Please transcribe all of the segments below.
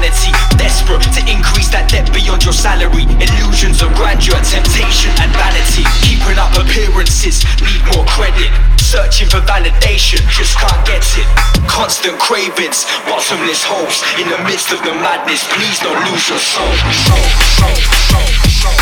insanity Desperate to increase that debt beyond your salary. Illusions of grandeur, temptation and vanity. Keeping up appearances, need more credit. Searching for validation, just can't get it. Constant cravings, bottomless hopes In the midst of the madness, please don't lose your soul, soul, soul, soul, soul,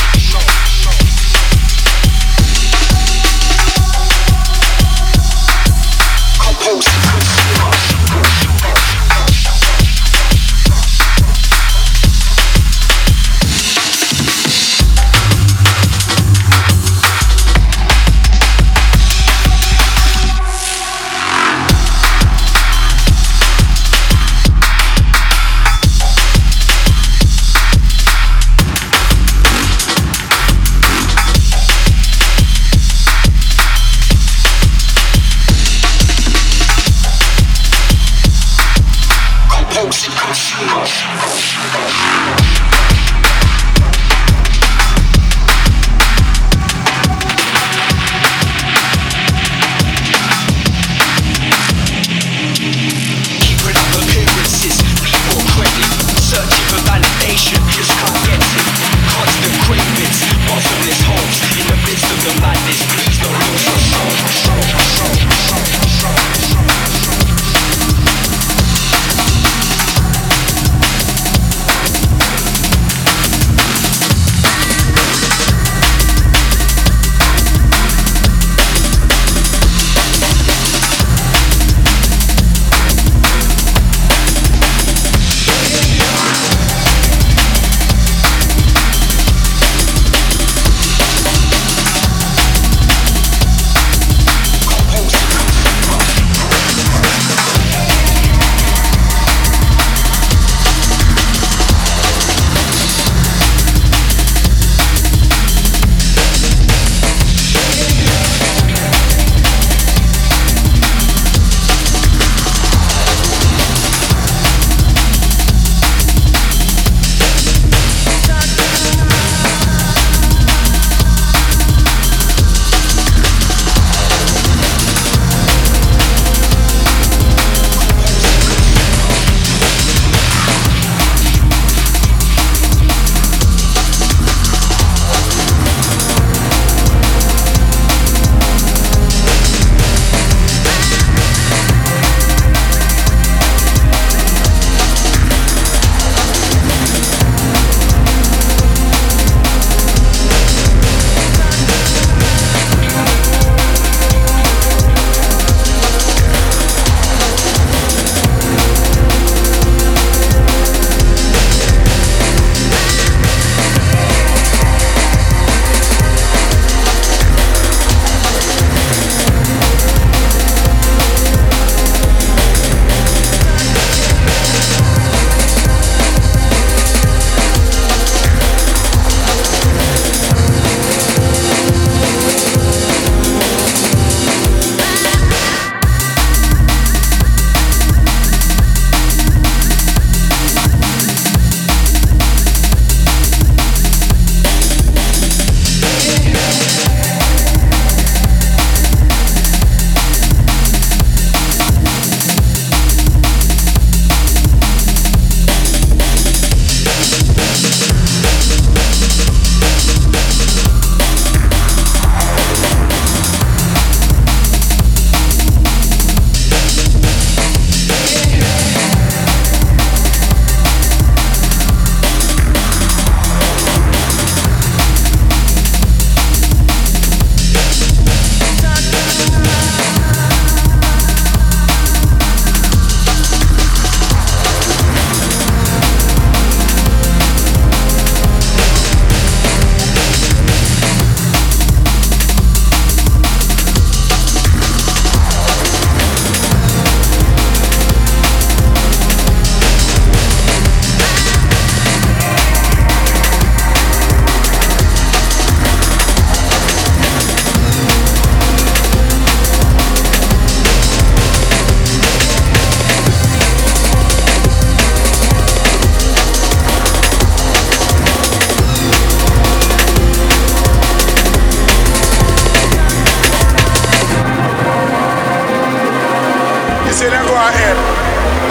Thank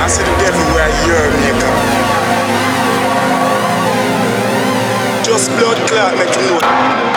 The devil. Just blood clot make you know.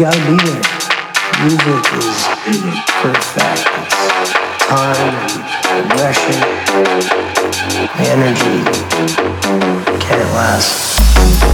Gotta be there. Music is. It's time and aggression, energy can't last.